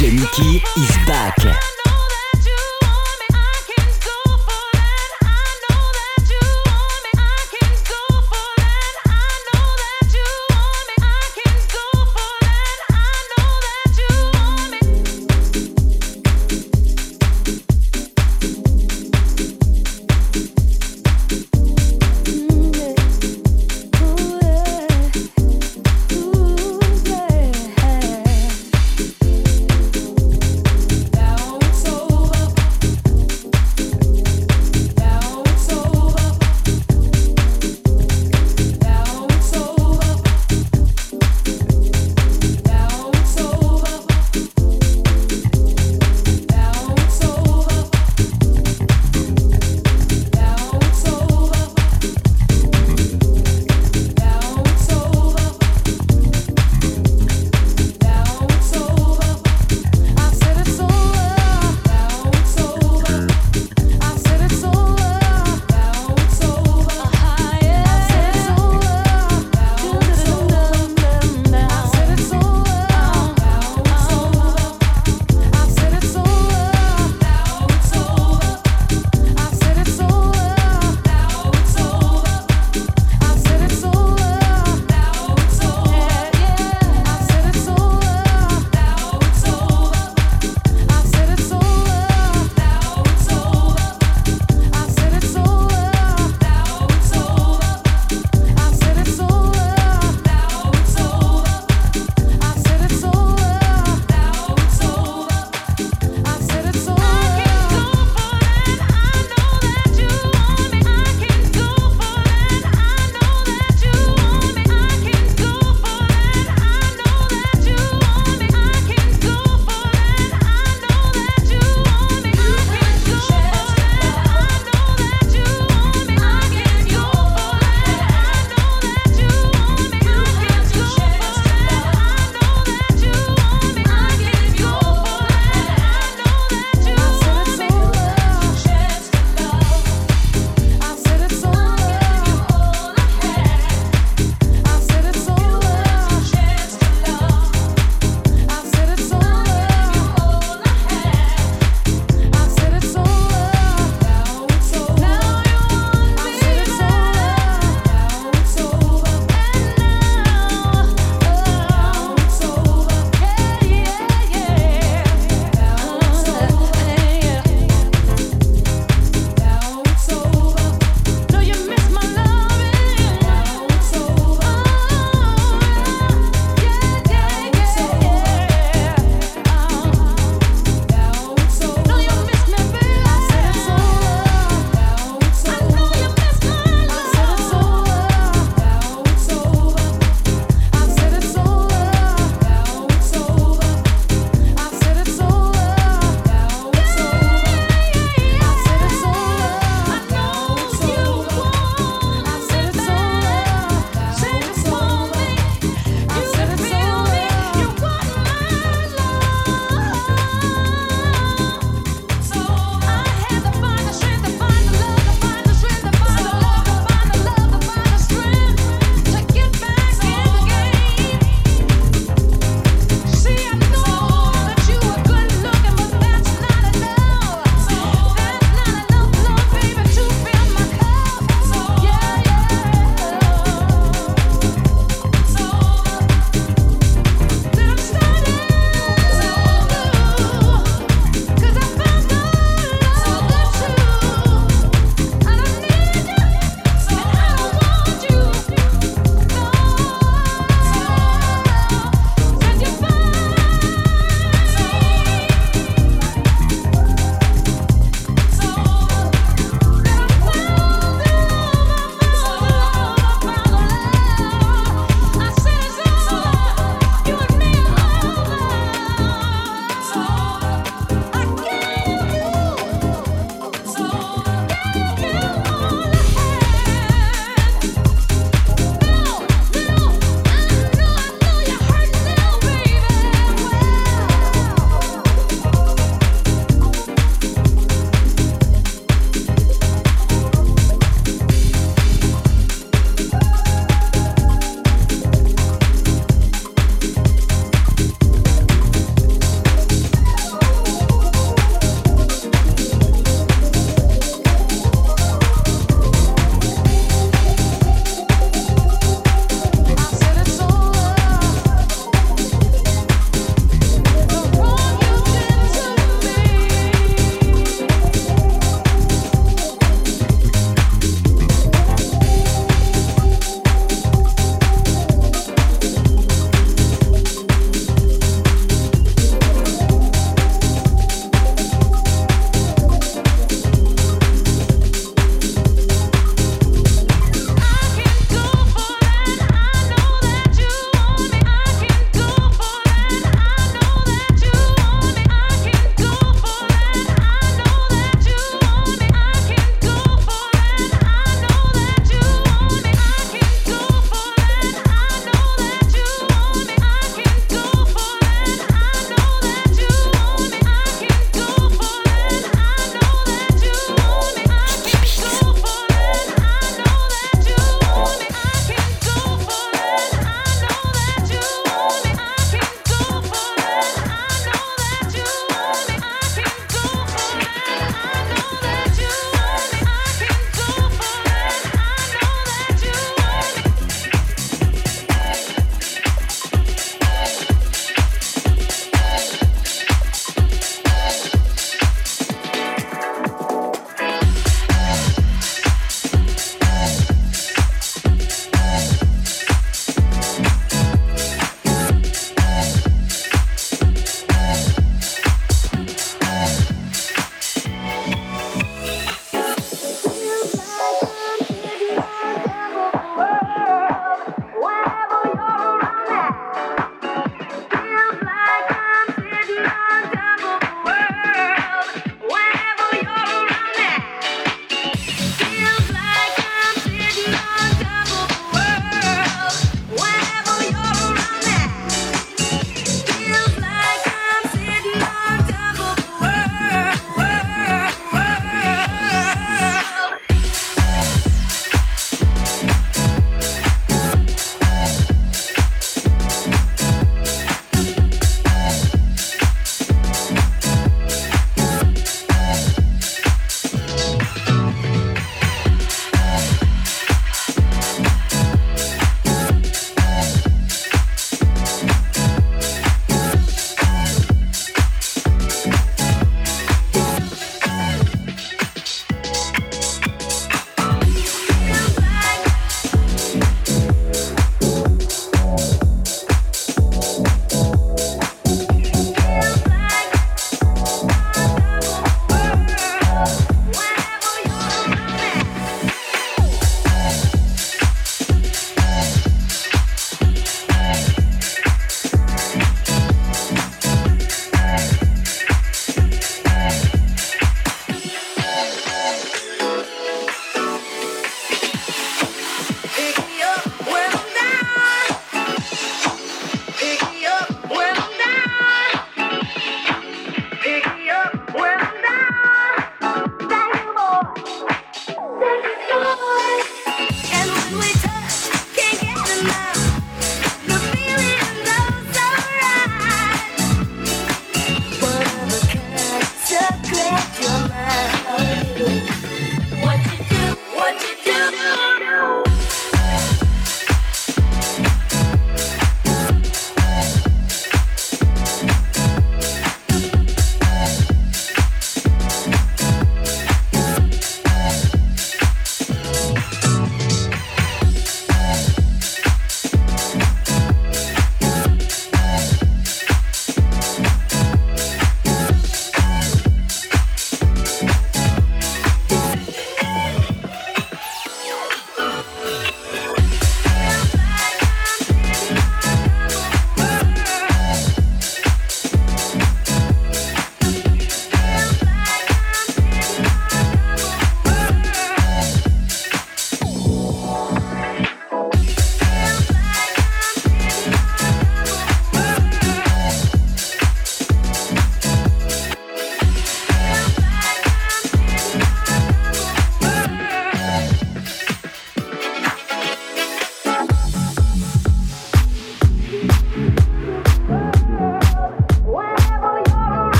DJ Mickey is back.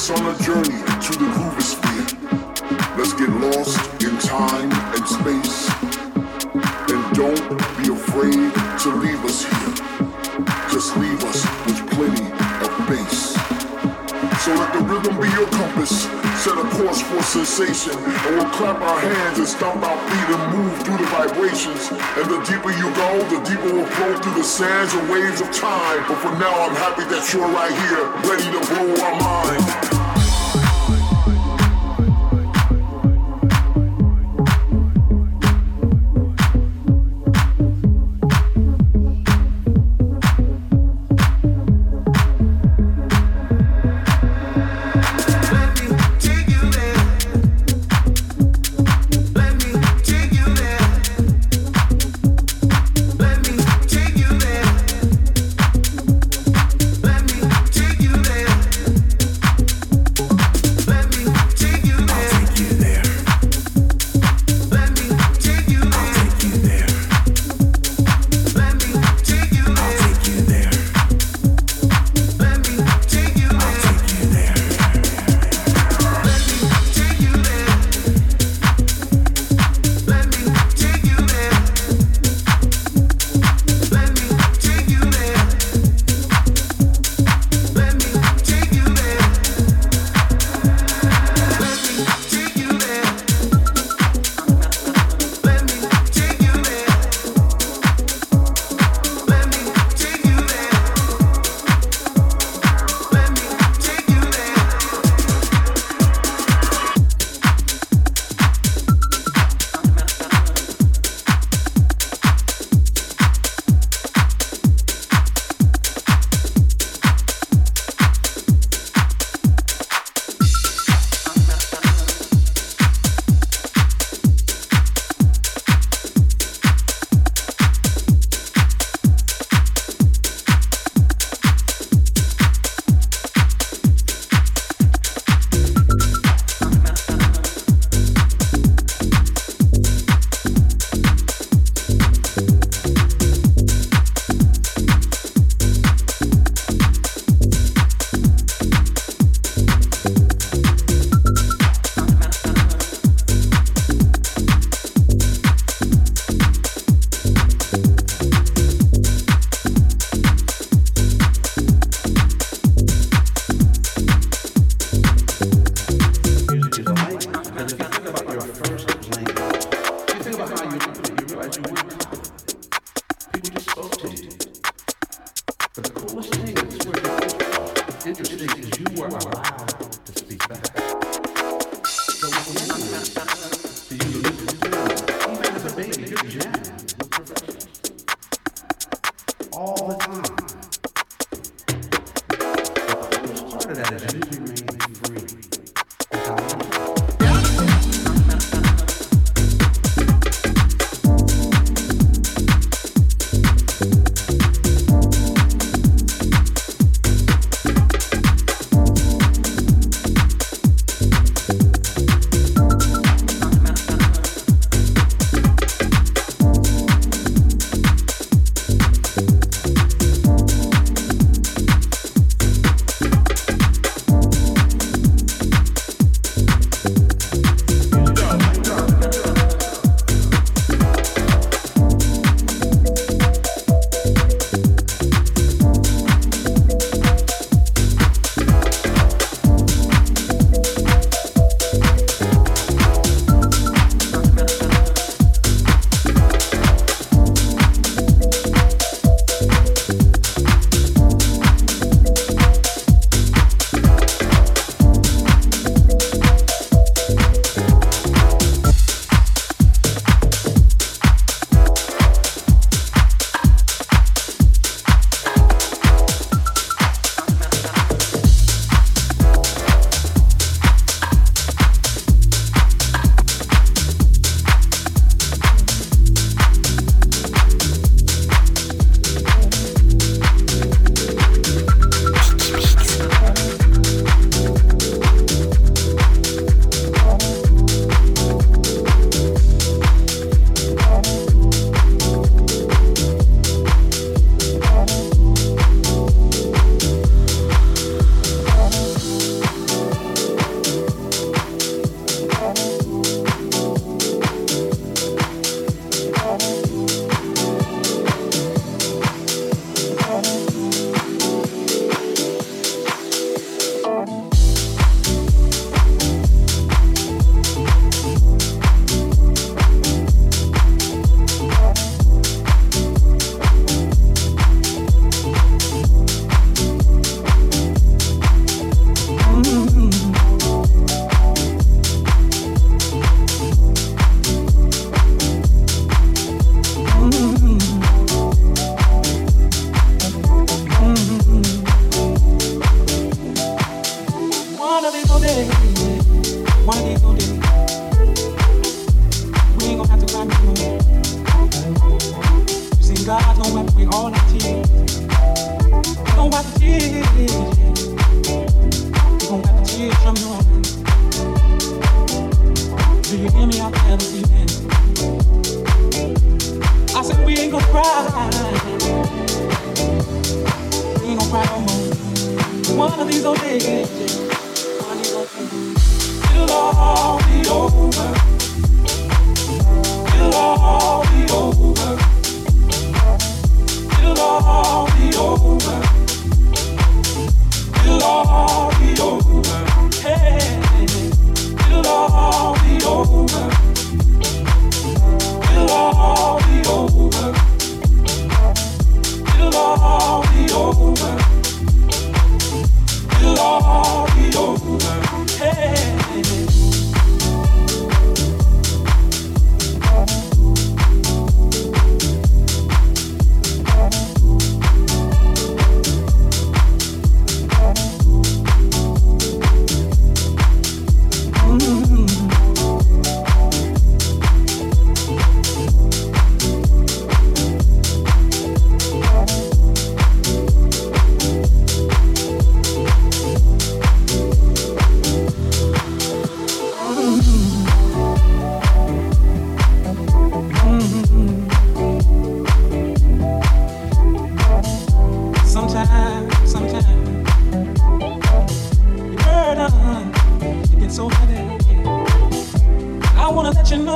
us on a journey to the groovosphere. Let's get lost in time and space. And don't be afraid to leave us here. Just leave us with plenty of bass. So let the rhythm be your compass. Set a course for sensation. And we'll clap our hands and stomp our feet and move through the vibrations. And the deeper you go, the deeper we'll flow through the sands and waves of time. But for now, I'm happy that you're right here, ready to blow our minds.